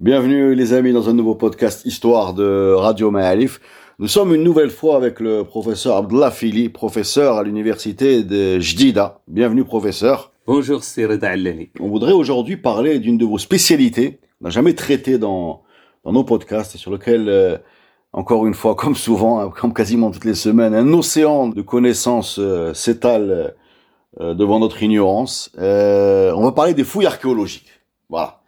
Bienvenue les amis dans un nouveau podcast Histoire de Radio Ma'alif. Nous sommes une nouvelle fois avec le professeur Abdullah Fili, professeur à l'université de Jdida. Bienvenue professeur. Bonjour, Reda Allani. On voudrait aujourd'hui parler d'une de vos spécialités, qu'on n'a jamais traité dans, dans nos podcasts et sur lequel, euh, encore une fois, comme souvent, hein, comme quasiment toutes les semaines, un océan de connaissances euh, s'étale euh, devant notre ignorance. Euh, on va parler des fouilles archéologiques. Voilà.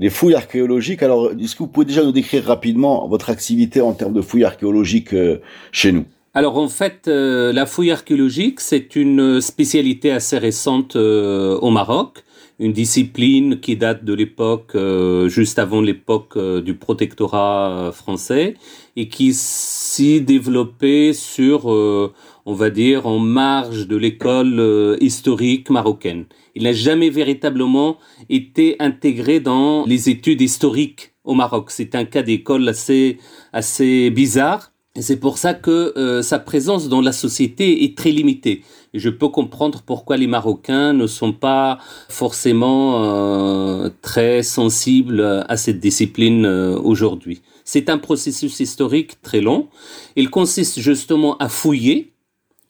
Les fouilles archéologiques. Alors, est-ce que vous pouvez déjà nous décrire rapidement votre activité en termes de fouilles archéologiques euh, chez nous? Alors en fait, euh, la fouille archéologique, c'est une spécialité assez récente euh, au Maroc, une discipline qui date de l'époque, euh, juste avant l'époque euh, du protectorat euh, français, et qui s'y développait sur, on va dire, en marge de l'école historique marocaine. Il n'a jamais véritablement été intégré dans les études historiques au Maroc. C'est un cas d'école assez, assez bizarre. C'est pour ça que sa présence dans la société est très limitée. Je peux comprendre pourquoi les Marocains ne sont pas forcément euh, très sensibles à cette discipline euh, aujourd'hui. C'est un processus historique très long. Il consiste justement à fouiller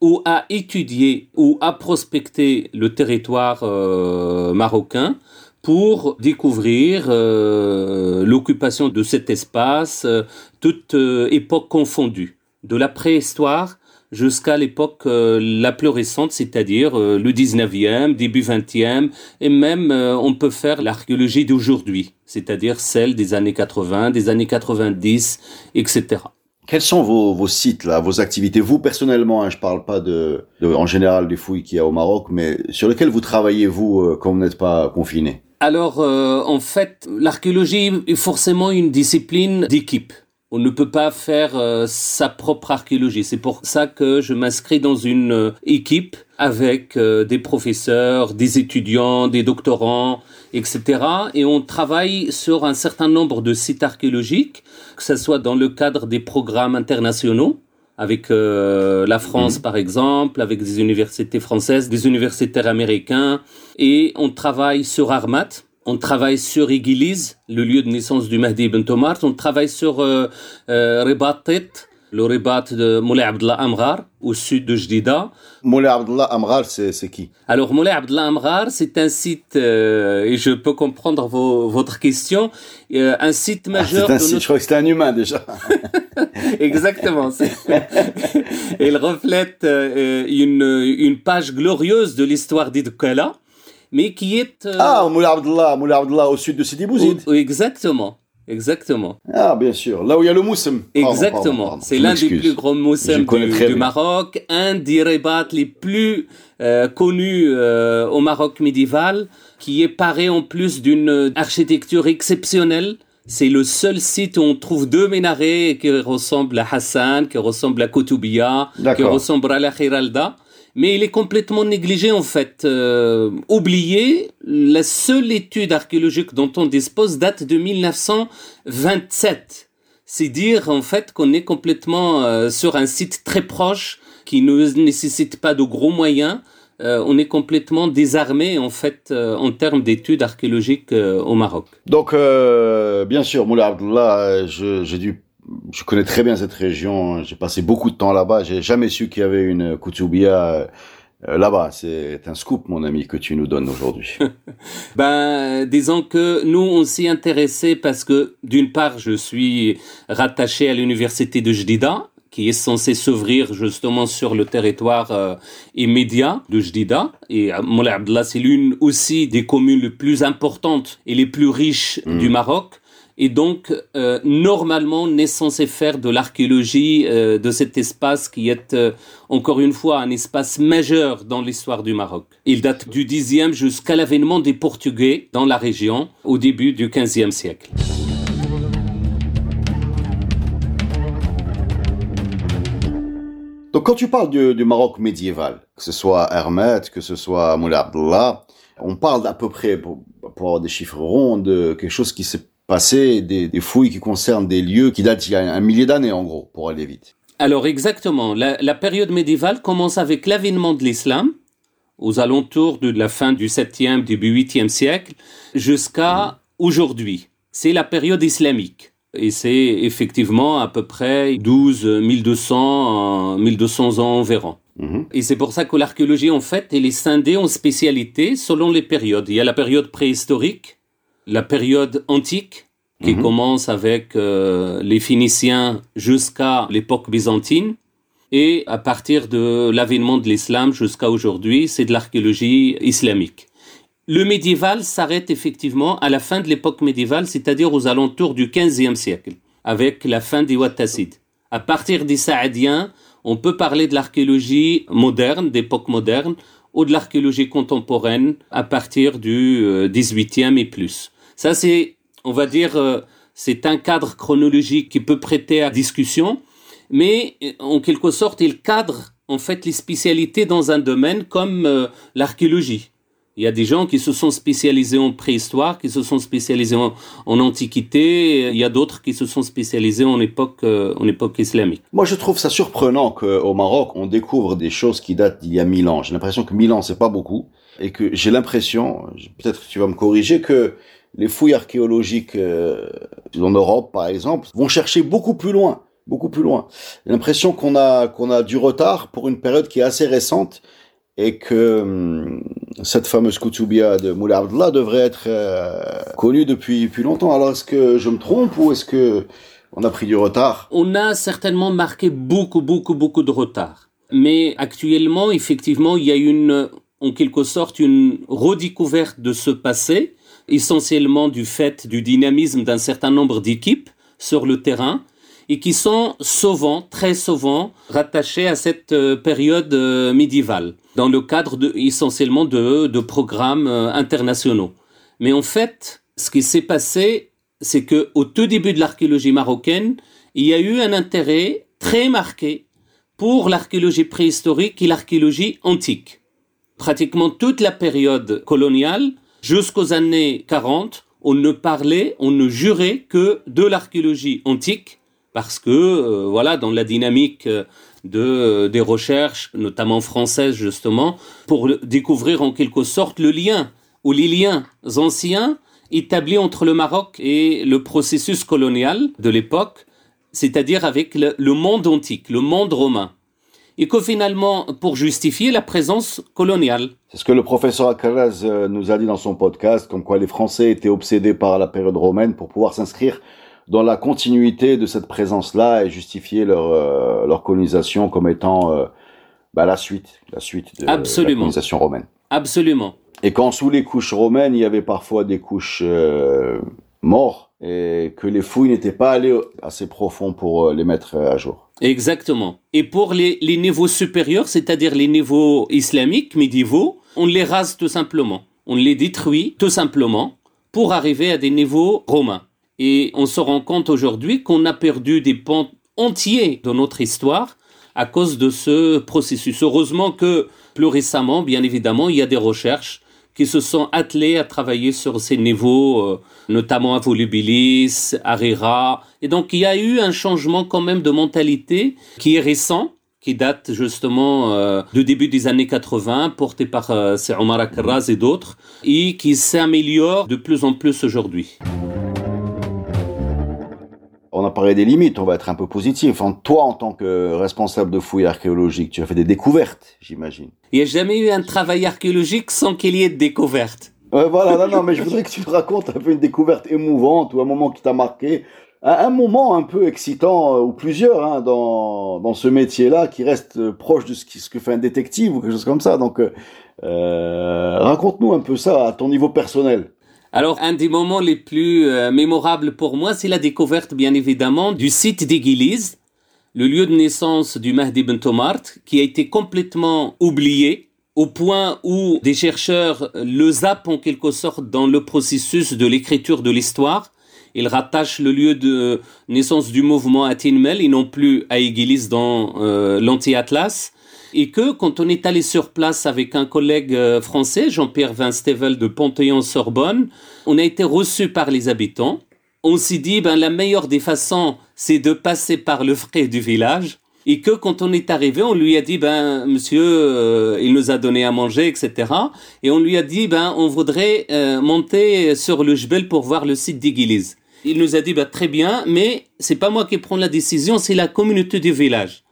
ou à étudier ou à prospecter le territoire euh, marocain pour découvrir l'occupation de cet espace, toute époque confondue, de la préhistoire jusqu'à l'époque euh, la plus récente, c'est-à-dire euh, le 19e, début 20e, et même euh, on peut faire l'archéologie d'aujourd'hui, c'est-à-dire celle des années 80, des années 90, etc. Quels sont vos, vos sites là, vos activités? Vous personnellement, hein, je parle pas de, de, en général des fouilles qu'il y a au Maroc, mais sur lesquelles vous travaillez vous euh, quand vous n'êtes pas confiné? Alors, euh, en fait, l'archéologie est forcément une discipline d'équipe. On ne peut pas faire euh, sa propre archéologie. C'est pour ça que je m'inscris dans une euh, équipe avec euh, des professeurs, des étudiants, des doctorants, etc. Et on travaille sur un certain nombre de sites archéologiques, que ce soit dans le cadre des programmes internationaux, avec euh, la France par exemple, avec des universités françaises, des universitaires américains, et on travaille sur Armat, on travaille sur Igiliz, le lieu de naissance du Mahdi ibn Tomar, on travaille sur euh, euh, le Ribat de Moulay Abdullah Amrar, au sud de Jdida. Moulay Abdullah Amrar, c'est c'est qui? Alors Moulay Abdullah Amrar, c'est un site, euh, et je peux comprendre vos- votre question, euh, un site Ah, majeur C'est un de site, notre je crois que c'était un humain déjà. Exactement. c'est- Il reflète euh, une, une page glorieuse de l'histoire d'Idkala, mais qui est... euh, Ah, Moulay Abdullah, Moulay Abdullah au sud de Sidi Bouzid. où- exactement. Exactement. Ah, bien sûr. Là où il y a le moussem. Exactement. C'est l'un des plus grands Je moussem connais du, du. Maroc, un des rébats les plus euh, connus euh, au Maroc médiéval, qui est paré en plus d'une architecture exceptionnelle. C'est le seul site où on trouve deux minarets qui ressemblent à Hassan, qui ressemblent à Koutoubia, qui ressemblent à la Khiralda. Mais il est complètement négligé en fait, euh, oublié. La seule étude archéologique dont on dispose date de 1927. C'est dire en fait qu'on est complètement euh, sur un site très proche qui ne nécessite pas de gros moyens. Euh, on est complètement désarmé en fait euh, en termes d'études archéologiques euh, au Maroc. Donc, euh, bien sûr, Moulay Abdullah, euh, j'ai dû, je connais très bien cette région. J'ai passé beaucoup de temps là-bas. J'ai jamais su qu'il y avait une Koutoubia euh, euh, là-bas. C'est un scoop, mon ami, que tu nous donnes aujourd'hui. Ben, disons que nous, on s'y intéressait parce que, d'une part, je suis rattaché à l'université de Jdida, qui est censée s'ouvrir justement sur le territoire euh, immédiat de Jdida. Et Moulay Abdallah, c'est l'une aussi des communes les plus importantes et les plus riches du Maroc. Et donc, euh, normalement, on est censé faire de l'archéologie euh, de cet espace qui est, euh, encore une fois, un espace majeur dans l'histoire du Maroc. Il date du 10e jusqu'à l'avènement des Portugais dans la région au début du 15e siècle. Donc, quand tu parles du, Maroc médiéval, que ce soit Hermet, que ce soit Moulay Abdullah, on parle à peu près, pour, avoir des chiffres ronds, de quelque chose qui s'est passé, des, des, fouilles qui concernent des lieux qui datent il y a un millier d'années en gros, pour aller vite. Alors exactement, la, la période médiévale commence avec l'avènement de l'islam, aux alentours de la fin du 7e, début 8e siècle, jusqu'à aujourd'hui. C'est la période islamique. Et c'est effectivement à peu près 12 1200, 1200 ans environ. Mhm. Et c'est pour ça que l'archéologie, en fait, elle est scindée en spécialités selon les périodes. Il y a la période préhistorique, la période antique, qui Mhm. commence avec euh, les Phéniciens jusqu'à l'époque byzantine. Et à partir de l'avènement de l'islam jusqu'à aujourd'hui, c'est de l'archéologie islamique. Le médiéval s'arrête effectivement à la fin de l'époque médiévale, c'est-à-dire aux alentours du 15e siècle, avec la fin des Wattassides. À partir des Saadiens, on peut parler de l'archéologie moderne, d'époque moderne, ou de l'archéologie contemporaine à partir du euh, 18e et plus. Ça, c'est, on va dire, euh, c'est un cadre chronologique qui peut prêter à discussion, mais euh, en quelque sorte, il cadre en fait les spécialités dans un domaine comme euh, l'archéologie. Il y a des gens qui se sont spécialisés en préhistoire, qui se sont spécialisés en, en antiquité. Il y a d'autres qui se sont spécialisés en époque, en époque islamique. Moi, je trouve ça surprenant qu'au Maroc, on découvre des choses qui datent d'il y a mille ans. J'ai l'impression que mille ans, c'est pas beaucoup. Et que j'ai l'impression, peut-être que tu vas me corriger, que les fouilles archéologiques euh, en Europe, par exemple, vont chercher beaucoup plus loin. Beaucoup plus loin. J'ai l'impression qu'on a, qu'on a du retard pour une période qui est assez récente et que hum, cette fameuse Koutoubia de Moulay Abdullah devrait être euh, connue depuis, depuis longtemps. Alors, est-ce que je me trompe ou est-ce que on a pris du retard? On a certainement marqué beaucoup, beaucoup, beaucoup de retard. Mais actuellement, effectivement, il y a une, en quelque sorte, une redécouverte de ce passé, essentiellement du fait du dynamisme d'un certain nombre d'équipes sur le terrain et qui sont souvent, très souvent, rattachées à cette euh, période euh, médiévale, dans le cadre essentiellement de, de programmes euh, internationaux. Mais en fait, ce qui s'est passé, c'est que au tout début de l'archéologie marocaine, il y a eu un intérêt très marqué pour l'archéologie préhistorique et l'archéologie antique. Pratiquement toute la période coloniale, jusqu'aux années 40, on ne parlait, on ne jurait que de l'archéologie antique, parce que euh, voilà, dans la dynamique euh, euh, des recherches, notamment françaises justement, pour découvrir en quelque sorte le lien ou les liens anciens établis entre le Maroc et le processus colonial de l'époque, c'est-à-dire avec le monde antique, le monde romain. Et que finalement, pour justifier la présence coloniale. C'est ce que le professeur Akaraz euh, nous a dit dans son podcast, comme quoi les Français étaient obsédés par la période romaine pour pouvoir s'inscrire dans la continuité de cette présence-là et justifier leur, euh, leur colonisation comme étant euh, bah, la suite, la suite de Absolument. la colonisation romaine. Absolument. Et quand sous les couches romaines, il y avait parfois des couches euh, morts et que les fouilles n'étaient pas allées assez profond pour les mettre à jour. Exactement. Et pour les, les niveaux supérieurs, c'est-à-dire les niveaux islamiques, médiévaux, on les rase tout simplement. On les détruit tout simplement pour arriver à des niveaux romains. Et on se rend compte aujourd'hui qu'on a perdu des pans entiers de notre histoire à cause de ce processus. Heureusement que plus récemment, bien évidemment, il y a des recherches qui se sont attelées à travailler sur ces niveaux, euh, notamment à Volubilis, à Rira. Et donc, il y a eu un changement quand même de mentalité qui est récent, qui date justement euh, du début des années 80, porté par euh, Omar Akarraz et d'autres, et qui s'améliore de plus en plus aujourd'hui. On a parlé des limites, on va être un peu positif. Enfin, toi, en tant que responsable de fouilles archéologiques, tu as fait des découvertes, j'imagine. Il n'y a jamais eu un travail archéologique sans qu'il y ait de découvertes. Ouais, voilà, non, non, mais je voudrais que tu te racontes un peu une découverte émouvante ou un moment qui t'a marqué. Un, un moment un peu excitant, euh, ou plusieurs, hein, dans, dans ce métier-là, qui reste euh, proche de ce, qui, ce que fait un détective ou quelque chose comme ça. Donc, euh, euh, raconte-nous un peu ça à ton niveau personnel. Alors, un des moments les plus euh, mémorables pour moi, c'est la découverte, bien évidemment, du site d'Église, le lieu de naissance du Mahdi Ben Tomart, qui a été complètement oublié, au point où des chercheurs le zappent en quelque sorte dans le processus de l'écriture de l'histoire. ils rattachent le lieu de naissance du mouvement à Tinmel et non plus à Igilis dans euh, l'anti-Atlas. Et que quand on est allé sur place avec un collègue euh, français, Jean-Pierre Vinstevel de Panthéon-Sorbonne, on a été reçu par les habitants. On s'est dit, ben, la meilleure des façons, c'est de passer par le frais du village et que quand on est arrivé, on lui a dit ben monsieur, euh, il nous a donné à manger, etc. Et on lui a dit ben on voudrait euh, monter sur le Jbel pour voir le site d'Igiliz. Il nous a dit ben très bien, mais c'est pas moi qui prends la décision, c'est la communauté du village.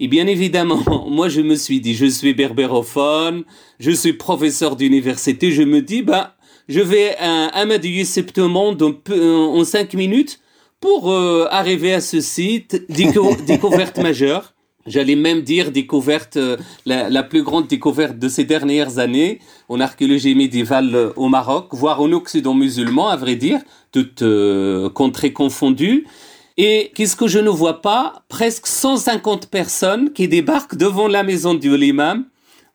Et bien évidemment, moi je me suis dit, je suis berbérophone, je suis professeur d'université, je me dis ben je vais à Amadou Septembre en cinq minutes pour euh, arriver à ce site, découverte majeure, j'allais même dire découverte, euh, la, plus grande découverte de ces dernières années en archéologie médiévale euh, au Maroc, voire en Occident musulman, à vrai dire, toutes contrées confondues. Et qu'est-ce que je ne vois pas? Presque 150 personnes qui débarquent devant la maison du l'imam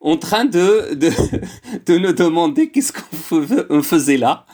en train de, de, de nous demander qu'est-ce qu'on faisait là.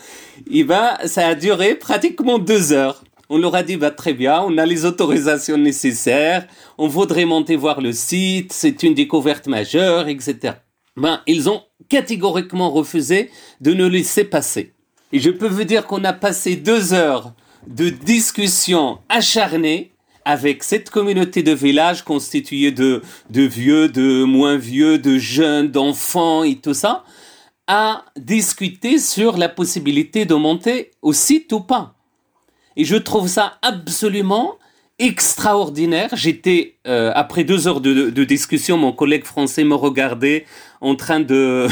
Et ben, ça a duré pratiquement deux heures. On leur a dit, bah, très bien, on a les autorisations nécessaires, on voudrait monter voir le site, c'est une découverte majeure, etc. Ben, ils ont catégoriquement refusé de nous laisser passer. Et je peux vous dire qu'on a passé deux heures de discussion acharnée avec cette communauté de village constituée de, de vieux, de moins vieux, de jeunes, d'enfants et tout ça, à discuter sur la possibilité de monter au site ou pas. Et je trouve ça absolument extraordinaire. J'étais, euh, après deux heures de, discussion, mon collègue français me regardait en train de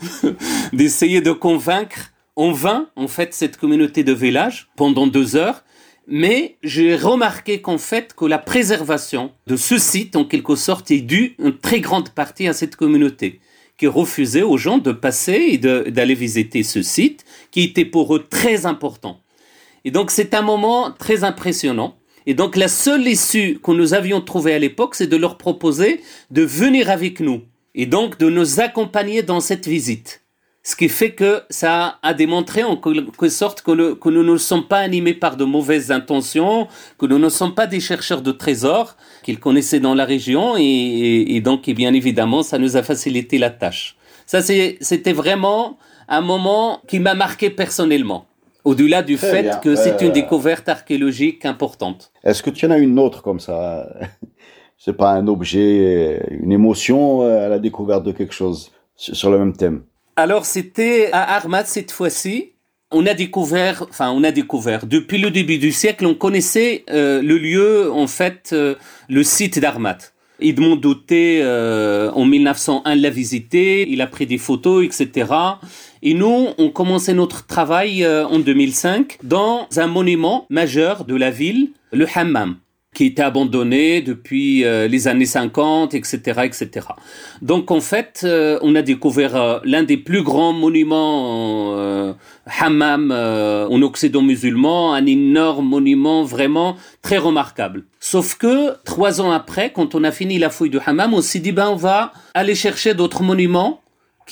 d'essayer de convaincre en vain, en fait, cette communauté de village pendant deux heures. Mais j'ai remarqué qu'en fait, que la préservation de ce site, en quelque sorte, est due en très grande partie à cette communauté qui refusait aux gens de passer et d'aller visiter ce site, qui était pour eux très important. Et donc c'est un moment très impressionnant. Et donc la seule issue que nous avions trouvée à l'époque, c'est de leur proposer de venir avec nous et donc de nous accompagner dans cette visite. Ce qui fait que ça a démontré en quelque sorte que, nous ne sommes pas animés par de mauvaises intentions, que nous ne sommes pas des chercheurs de trésors qu'ils connaissaient dans la région et, et donc et bien évidemment ça nous a facilité la tâche. Ça c'était vraiment un moment qui m'a marqué personnellement. Au-delà du fait que c'est une euh, découverte archéologique importante. Est-ce que tu en as une autre comme ça? C'est pas un objet, une émotion euh, à la découverte de quelque chose sur le même thème? Alors c'était à Armat cette fois-ci. On a découvert, enfin on a découvert, depuis le début du siècle, on connaissait euh, le lieu, en fait, le site d'Armat. Edmond Douté, euh, en 1901, l'a visité, il a pris des photos, etc. Et nous, on commençait notre travail euh, en 2005 dans un monument majeur de la ville, le Hammam qui était abandonné depuis euh, les années 50, etc., etc. Donc en fait, euh, on a découvert euh, l'un des plus grands monuments hammam en Occident musulman, un énorme monument vraiment très remarquable. Sauf que trois ans après, quand on a fini la fouille du hammam, on s'est dit ben on va aller chercher d'autres monuments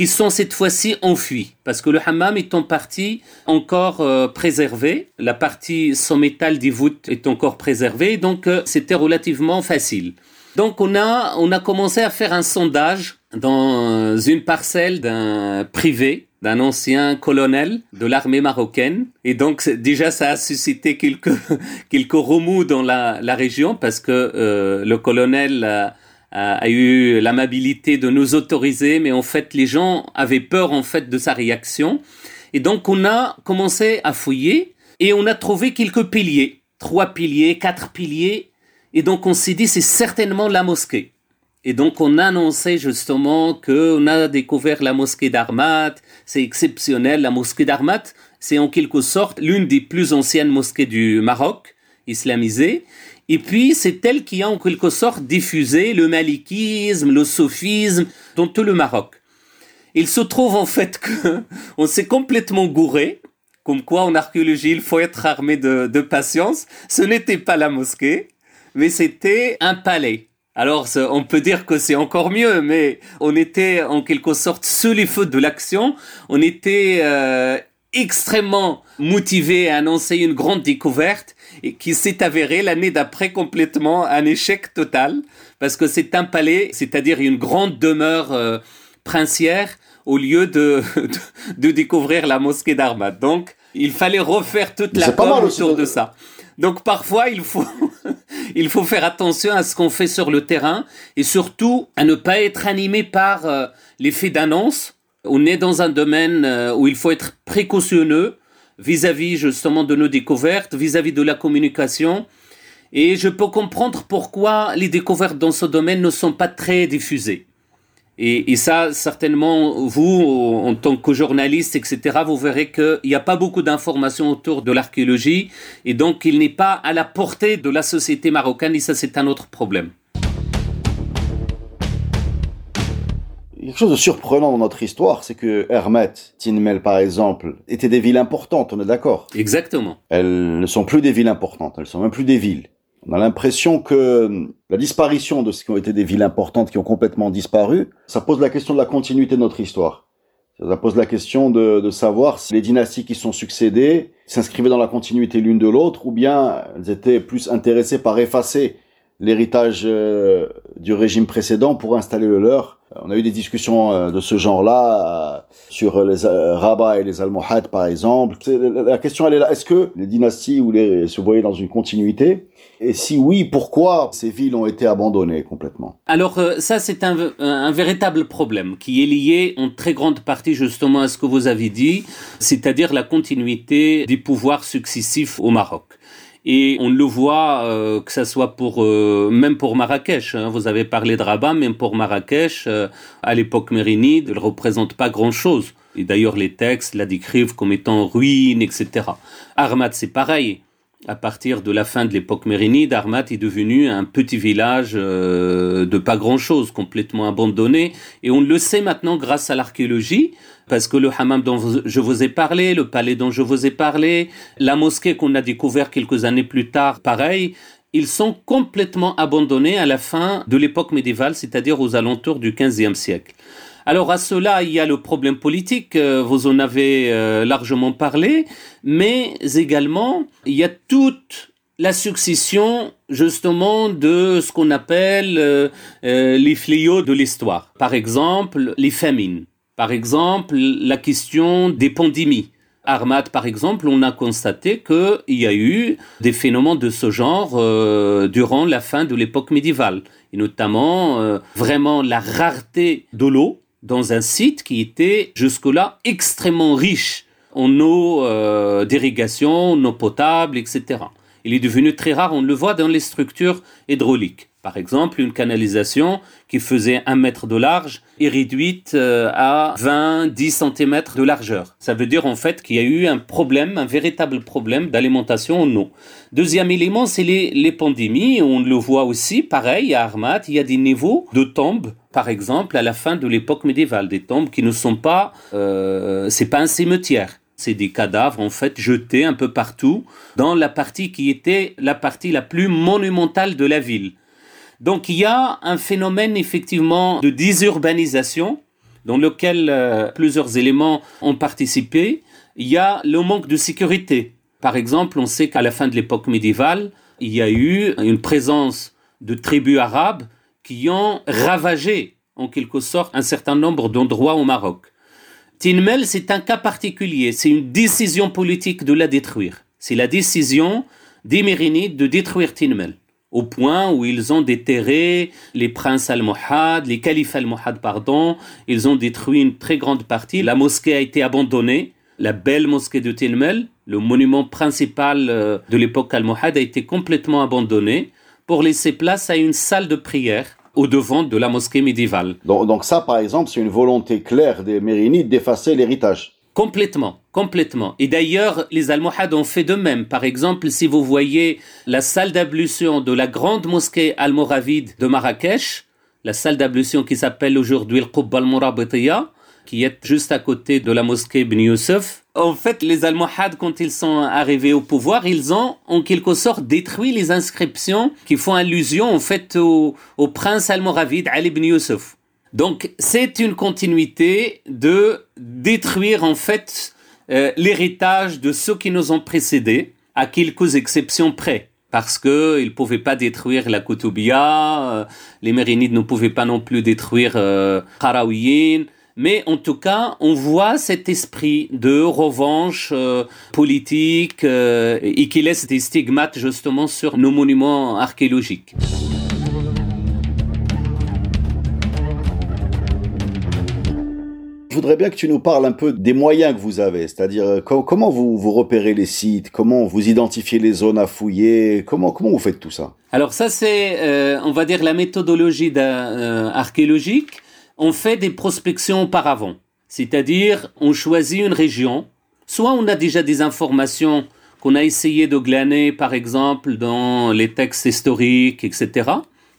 qui sont cette fois-ci enfuis, parce que le hammam est en partie encore euh, préservé, la partie métal des voûtes est encore préservée, donc euh, c'était relativement facile. Donc on a, on a commencé à faire un sondage dans une parcelle d'un privé, d'un ancien colonel de l'armée marocaine. Et donc déjà ça a suscité quelques, quelques remous dans la, la région parce que euh, le colonel a eu l'amabilité de nous autoriser, mais en fait les gens avaient peur en fait de sa réaction. Et donc on a commencé à fouiller et on a trouvé quelques piliers, trois piliers, quatre piliers. Et donc on s'est dit c'est certainement la mosquée. Et donc on a annoncé justement qu'on a découvert la mosquée d'Armat, c'est exceptionnel, la mosquée d'Armat, c'est en quelque sorte l'une des plus anciennes mosquées du Maroc, islamisée, et puis, c'est elle qui a en quelque sorte diffusé le malikisme, le sophisme dans tout le Maroc. Il se trouve en fait que on s'est complètement gouré, comme quoi en archéologie il faut être armé de, patience. Ce n'était pas la mosquée, mais c'était un palais. Alors on peut dire que c'est encore mieux, mais on était en quelque sorte sous les feux de l'action. On était euh, extrêmement motivé à annoncer une grande découverte et qui s'est avéré l'année d'après complètement un échec total parce que c'est un palais, c'est-à-dire une grande demeure euh, princière au lieu de, de, découvrir la mosquée d'Armad. Donc, il fallait refaire toute la com autour de ça. Donc parfois, il faut, il faut faire attention à ce qu'on fait sur le terrain et surtout à ne pas être animé par euh, l'effet d'annonce. On est dans un domaine euh, où il faut être précautionneux vis-à-vis justement de nos découvertes, vis-à-vis de la communication. Et je peux comprendre pourquoi les découvertes dans ce domaine ne sont pas très diffusées. Et, ça, certainement, vous, en tant que journaliste, etc., vous verrez qu'il n'y a pas beaucoup d'informations autour de l'archéologie, et donc il n'est pas à la portée de la société marocaine, et ça, c'est un autre problème. Quelque chose de surprenant dans notre histoire, c'est que Hermet, Tinmel par exemple, étaient des villes importantes, on est d'accord? Exactement. Elles ne sont plus des villes importantes, elles sont même plus des villes. On a l'impression que la disparition de ce qui ont été des villes importantes qui ont complètement disparu, ça pose la question de la continuité de notre histoire. Ça pose la question de, de savoir si les dynasties qui sont succédées s'inscrivaient dans la continuité l'une de l'autre ou bien elles étaient plus intéressées par effacer l'héritage euh, du régime précédent pour installer le leur. On a eu des discussions euh, de ce genre-là euh, sur les Rabat et les Almohades par exemple. La question elle est là, est-ce que les dynasties se voyaient dans une continuité? Et si oui, pourquoi ces villes ont été abandonnées complètement? Alors ça, c'est un, un, véritable problème qui est lié en très grande partie justement à ce que vous avez dit, c'est-à-dire la continuité des pouvoirs successifs au Maroc. Et on le voit, euh, que ça soit pour euh, même pour Marrakech. Hein. vous avez parlé de Rabat, même pour Marrakech, euh, à l'époque mérinide, ne représente pas grand-chose. Et d'ailleurs, les textes la décrivent comme étant ruine, etc. Armat, c'est pareil à partir de la fin de l'époque mérinide, Armat est devenu un petit village de pas grand-chose, complètement abandonné. Et on le sait maintenant grâce à l'archéologie, parce que le hammam dont je vous ai parlé, le palais dont je vous ai parlé, la mosquée qu'on a découvert quelques années plus tard, pareil, ils sont complètement abandonnés à la fin de l'époque médiévale, c'est-à-dire aux alentours du XVe siècle. Alors à cela, il y a le problème politique, euh, vous en avez euh, largement parlé, mais également, il y a toute la succession justement de ce qu'on appelle euh, les fléaux de l'histoire. Par exemple, les famines. Par exemple, la question des pandémies. Armad, par exemple, on a constaté qu'il y a eu des phénomènes de ce genre durant la fin de l'époque médiévale, et notamment vraiment la rareté de l'eau dans un site qui était jusque-là extrêmement riche en eau euh, d'irrigation, en eau potable, etc. Il est devenu très rare, on le voit dans les structures hydrauliques. Par exemple, une canalisation qui faisait un mètre de large est réduite euh, à 20-10 cm de largeur. Ça veut dire en fait qu'il y a eu un problème, un véritable problème d'alimentation en eau. Deuxième élément, c'est les, les pandémies. On le voit aussi, pareil, à Armat, il y a des niveaux de tombes par exemple, à la fin de l'époque médiévale, des tombes qui ne sont pas, euh, c'est pas un cimetière, c'est des cadavres en fait jetés un peu partout dans la partie qui était la partie la plus monumentale de la ville. Donc il y a un phénomène effectivement de désurbanisation dans lequel euh, plusieurs éléments ont participé. Il y a le manque de sécurité. Par exemple, on sait qu'à la fin de l'époque médiévale, il y a eu une présence de tribus arabes qui ont ravagé en quelque sorte un certain nombre d'endroits au Maroc. Tinmel, c'est un cas particulier, c'est une décision politique de la détruire. C'est la décision des Mérinides de détruire Tinmel, au point où ils ont déterré les princes almohades, les califes almohades, pardon, ils ont détruit une très grande partie. La mosquée a été abandonnée, la belle mosquée de Tinmel, le monument principal euh, de l'époque almohade, a été complètement abandonné pour laisser place à une salle de prière au devant de la mosquée médiévale. Donc, ça, par exemple, c'est une volonté claire des Mérinides d'effacer l'héritage. Complètement, complètement. Et d'ailleurs, les Almohades ont fait de même. Par exemple, si vous voyez la salle d'ablution de la grande mosquée almoravide de Marrakech, la salle d'ablution qui s'appelle aujourd'hui le Qubba al qui est juste à côté de la mosquée Ibn Youssef, en fait, les Almohades, quand ils sont arrivés au pouvoir, ils ont en quelque sorte détruit les inscriptions qui font allusion en fait au, prince almoravide Ali ibn Youssef. Donc, c'est une continuité de détruire en fait euh, l'héritage de ceux qui nous ont précédés, à quelques exceptions près parce que ils pouvaient pas détruire la Koutoubia, euh, les Mérinides ne pouvaient pas non plus détruire euh, mais en tout cas, on voit cet esprit de revanche euh, politique et qui laisse des stigmates justement sur nos monuments archéologiques. Je voudrais bien que tu nous parles un peu des moyens que vous avez, c'est-à-dire euh, comment vous, repérez les sites, comment vous identifiez les zones à fouiller, comment, comment vous faites tout ça? Alors ça c'est, euh, on va dire, la méthodologie euh, archéologique. On fait des prospections auparavant, c'est-à-dire on choisit une région, soit on a déjà des informations qu'on a essayé de glaner, par exemple, dans les textes historiques, etc.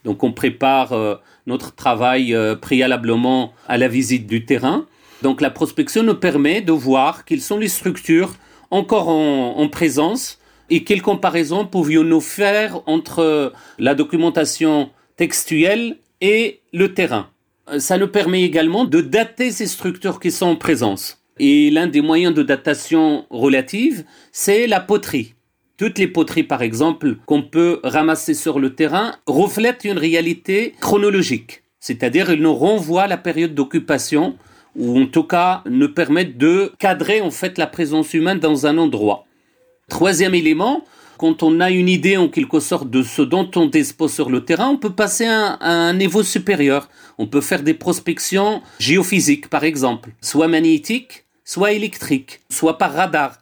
Donc on prépare notre travail préalablement à la visite du terrain. Donc la prospection nous permet de voir quelles sont les structures encore en, présence et quelles comparaisons pouvions-nous faire entre la documentation textuelle et le terrain. Ça nous permet également de dater ces structures qui sont en présence. Et l'un des moyens de datation relative, c'est la poterie. Toutes les poteries, par exemple, qu'on peut ramasser sur le terrain, reflètent une réalité chronologique. C'est-à-dire, elles nous renvoient à la période d'occupation ou en tout cas ne permettent de cadrer en fait la présence humaine dans un endroit. Troisième élément, quand on a une idée en quelque sorte de ce dont on dispose sur le terrain, on peut passer à un, niveau supérieur. On peut faire des prospections géophysiques, par exemple, soit magnétiques, soit électriques, soit par radar,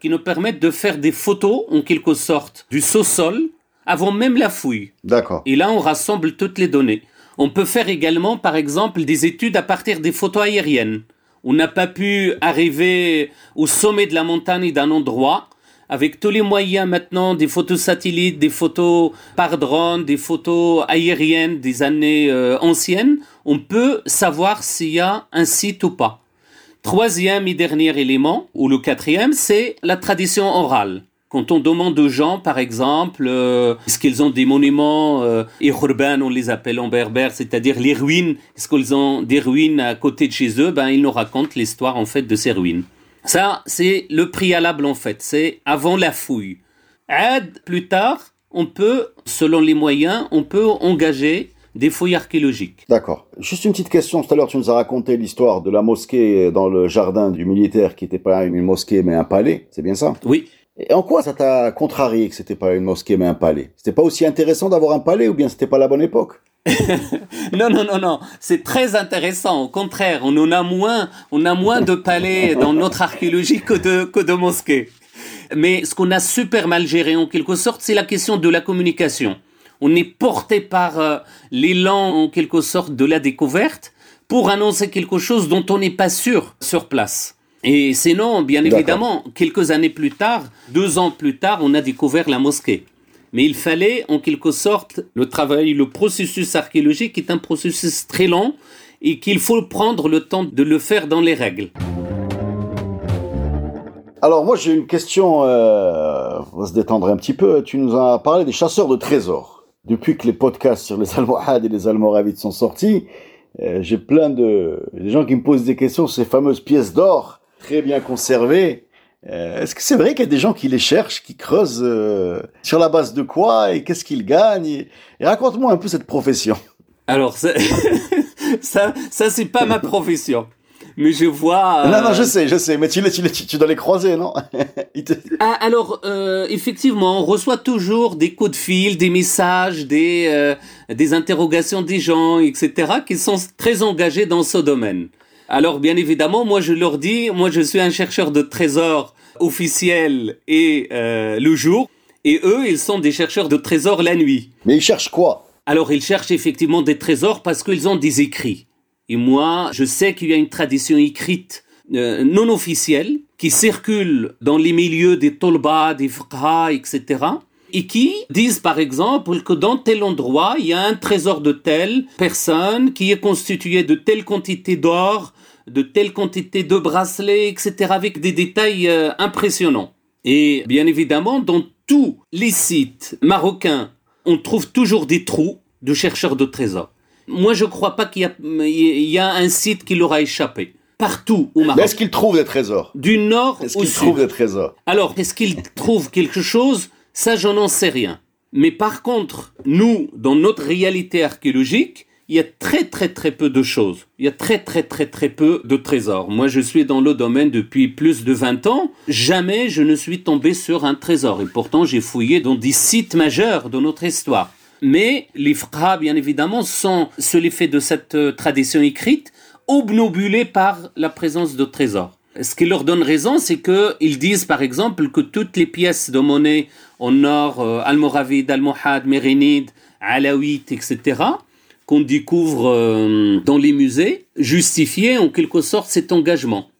qui nous permettent de faire des photos en quelque sorte du sous-sol avant même la fouille. D'accord. Et là, on rassemble toutes les données. On peut faire également, par exemple, des études à partir des photos aériennes. On n'a pas pu arriver au sommet de la montagne d'un endroit avec tous les moyens maintenant, des photos satellites, des photos par drone, des photos aériennes des années euh, anciennes, on peut savoir s'il y a un site ou pas. Troisième et dernier élément, ou le quatrième, c'est la tradition orale. Quand on demande aux gens, par exemple, euh, est-ce qu'ils ont des monuments euh, urbains, on les appelle en berbère, c'est-à-dire les ruines, est-ce qu'ils ont des ruines à côté de chez eux Ben, ils nous racontent l'histoire en fait de ces ruines. Ça, c'est le préalable en fait, c'est avant la fouille. Aide, plus tard, on peut, selon les moyens, on peut engager des fouilles archéologiques. D'accord. Juste une petite question. Tout à l'heure, tu nous as raconté l'histoire de la mosquée dans le jardin du militaire qui n'était pas une mosquée mais un palais. C'est bien ça? Oui. En quoi ça t'a contrarié que c'était pas une mosquée mais un palais? C'était pas aussi intéressant d'avoir un palais ou bien c'était pas la bonne époque? Non, non, non, non. C'est très intéressant. Au contraire, on en a moins, on a moins de palais dans notre archéologie que de, que de mosquées. Mais ce qu'on a super mal géré en quelque sorte, c'est la question de la communication. On est porté par euh, l'élan en quelque sorte de la découverte pour annoncer quelque chose dont on n'est pas sûr sur place. Et sinon, bien évidemment, quelques années plus tard, deux ans plus tard, on a découvert la mosquée. Mais il fallait, en quelque sorte, le travail, le processus archéologique est un processus très long et qu'il faut prendre le temps de le faire dans les règles. Alors moi j'ai une question, euh, on va se détendre un petit peu. Tu nous as parlé des chasseurs de trésors. Depuis que les podcasts sur les Almohades et les Almoravides sont sortis, euh, j'ai plein de gens qui me posent des questions sur ces fameuses pièces d'or très bien conservés. Euh, est-ce que c'est vrai qu'il y a des gens qui les cherchent, qui creusent euh, sur la base de quoi et qu'est-ce qu'ils gagnent et, raconte-moi un peu cette profession. Alors ça, ça, ça c'est pas ma profession. Mais je vois. Non, non, je sais, je sais, mais tu, tu, tu, tu dois les croiser, non? Ah, Alors, euh, effectivement, on reçoit toujours des coups de fil, des messages, des, des interrogations des gens, etc., qui sont très engagés dans ce domaine. Alors bien évidemment, moi je leur dis, moi je suis un chercheur de trésors officiel et euh, le jour, et eux ils sont des chercheurs de trésors la nuit. Mais ils cherchent quoi? Alors ils cherchent effectivement des trésors parce qu'ils ont des écrits. Et moi, je sais qu'il y a une tradition écrite euh, non officielle qui circule dans les milieux des tolba, des fqha, etc et qui disent par exemple que dans tel endroit, il y a un trésor de telle personne qui est constitué de telle quantité d'or, de telle quantité de bracelets, etc., avec des détails euh, impressionnants. Et bien évidemment, dans tous les sites marocains, on trouve toujours des trous de chercheurs de trésors. Moi, je ne crois pas qu'il y, y, a un site qui leur a échappé. partout au Maroc. Est-ce qu'ils trouvent des trésors? Du nord Est-ce au qu'ils sud. trouvent des trésors? Alors, est-ce qu'ils trouvent quelque chose Ça, j'en en sais rien. Mais par contre, nous, dans notre réalité archéologique, il y a très très très peu de choses. Il y a très très très très peu de trésors. Moi, je suis dans le domaine depuis plus de 20 ans. Jamais je ne suis tombé sur un trésor. Et pourtant, j'ai fouillé dans des sites majeurs de notre histoire. Mais les frères, bien évidemment, sont, sous l'effet de cette euh, tradition écrite, obnubilés par la présence de trésors. Ce qui leur donne raison, c'est qu'ils disent par exemple que toutes les pièces de monnaie en or, euh, almoravide, almohade, mérénide, alaouite, etc., qu'on découvre euh, dans les musées, justifiaient en quelque sorte cet engagement.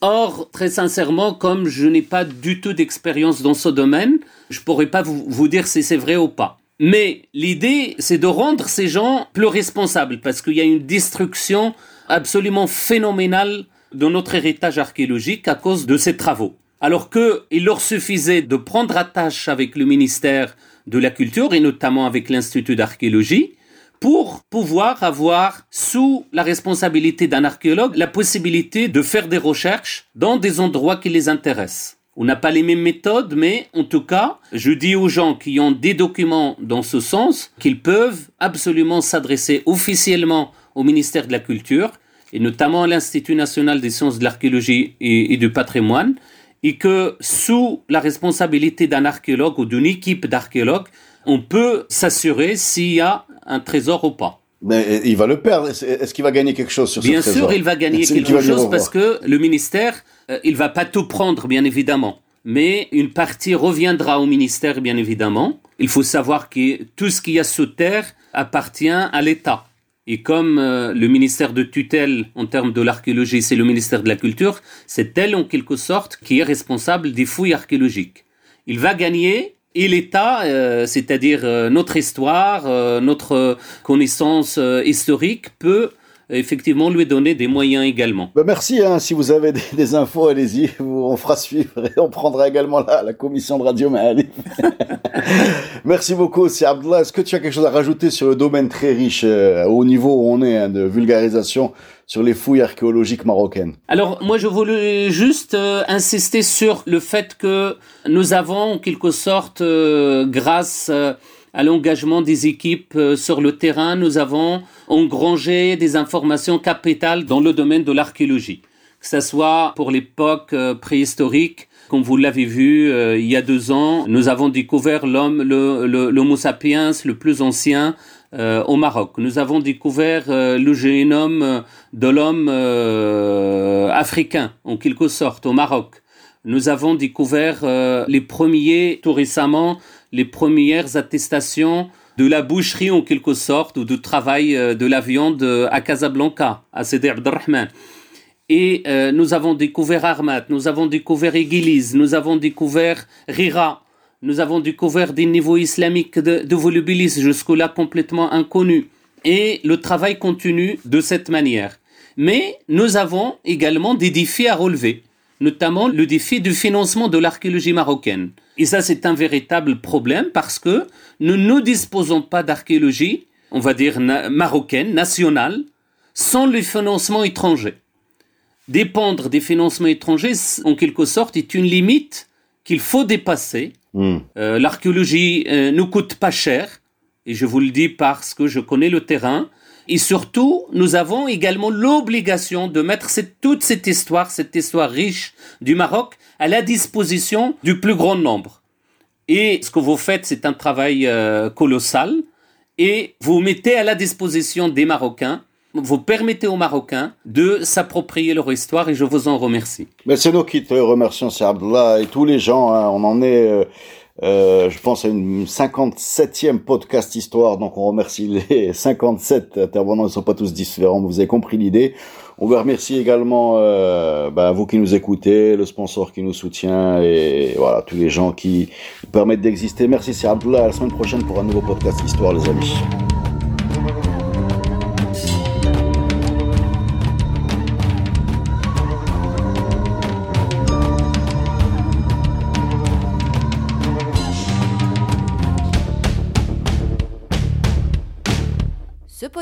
Or, très sincèrement, comme je n'ai pas du tout d'expérience dans ce domaine, je pourrais pas vous dire si c'est vrai ou pas. Mais l'idée, c'est de rendre ces gens plus responsables, parce qu'il y a une destruction absolument phénoménale de notre héritage archéologique à cause de ces travaux. Alors qu'il leur suffisait de prendre attache avec le ministère de la Culture, et notamment avec l'Institut d'archéologie, pour pouvoir avoir sous la responsabilité d'un archéologue la possibilité de faire des recherches dans des endroits qui les intéressent. On n'a pas les mêmes méthodes, mais en tout cas, je dis aux gens qui ont des documents dans ce sens qu'ils peuvent absolument s'adresser officiellement au ministère de la Culture et notamment à l'Institut national des sciences de l'archéologie et, et du patrimoine, et que sous la responsabilité d'un archéologue ou d'une équipe d'archéologues, on peut s'assurer s'il y a un trésor ou pas. Mais il va le perdre. Est-ce qu'il va gagner quelque chose sur Bien ce trésor sûr, il va gagner quelque va chose parce que le ministère, euh, il va pas tout prendre, bien évidemment. Mais une partie reviendra au ministère, bien évidemment. Il faut savoir que tout ce qu'il y a sous terre appartient à l'État. Et comme euh, le ministère de tutelle en termes de l'archéologie, c'est le ministère de la Culture, c'est elle en quelque sorte qui est responsable des fouilles archéologiques. Il va gagner et l'État, euh, c'est-à-dire euh, notre histoire, notre connaissance historique, peut effectivement lui donner des moyens également. Ben merci, hein. si vous avez des, des infos, allez-y, on fera suivre et on prendra également la, la commission de Radio Mali. merci beaucoup, c'est Abdullah. Est-ce que tu as quelque chose à rajouter sur le domaine très riche, euh, au niveau où on est, hein, de vulgarisation sur les fouilles archéologiques marocaines? Alors moi je voulais juste euh, insister sur le fait que nous avons en quelque sorte, euh, grâce euh, à l'engagement des équipes euh, sur le terrain, nous avons engrangé des informations capitales dans le domaine de l'archéologie. Que ce soit pour l'époque euh, préhistorique, comme vous l'avez vu euh, il y a deux ans, nous avons découvert l'homme, l'Homo sapiens le plus ancien euh, au Maroc. Nous avons découvert euh, le génome de l'homme euh, africain, en quelque sorte, au Maroc. Nous avons découvert les premiers, tout récemment, les premières attestations de la boucherie en quelque sorte, ou du travail euh, de la viande euh, à Casablanca, à Sidi Abdelrahman. Et euh, nous avons découvert Armat, nous avons découvert Église, nous avons découvert Rira, nous avons découvert des niveaux islamiques de, de volubilis jusque-là complètement inconnus. Et le travail continue de cette manière. Mais nous avons également des défis à relever, notamment le défi du financement de l'archéologie marocaine. Et ça, c'est un véritable problème parce que nous ne disposons pas d'archéologie, on va dire na- marocaine, nationale, sans le financement étranger. Dépendre des financements étrangers, en quelque sorte, est une limite qu'il faut dépasser. Hmm. Euh, L'archéologie euh, ne coûte pas cher, et je vous le dis parce que je connais le terrain. Et surtout, nous avons également l'obligation de mettre toute cette histoire, cette histoire riche du Maroc, à la disposition du plus grand nombre. Et ce que vous faites, c'est un travail euh, colossal, et vous mettez à la disposition des Marocains, vous permettez aux Marocains de s'approprier leur histoire, et je vous en remercie. Mais c'est nous qui te remercions, c'est Abdullah et tous les gens. hein, on en est, euh, euh, je pense, à une 57e podcast histoire. Donc on remercie les 57 intervenants. Ils ne sont pas tous différents. Vous avez compris l'idée. On vous remercie également euh, bah, vous qui nous écoutez, le sponsor qui nous soutient et voilà tous les gens qui permettent d'exister. Merci, c'est Abdullah. À la semaine prochaine pour un nouveau podcast histoire, les amis.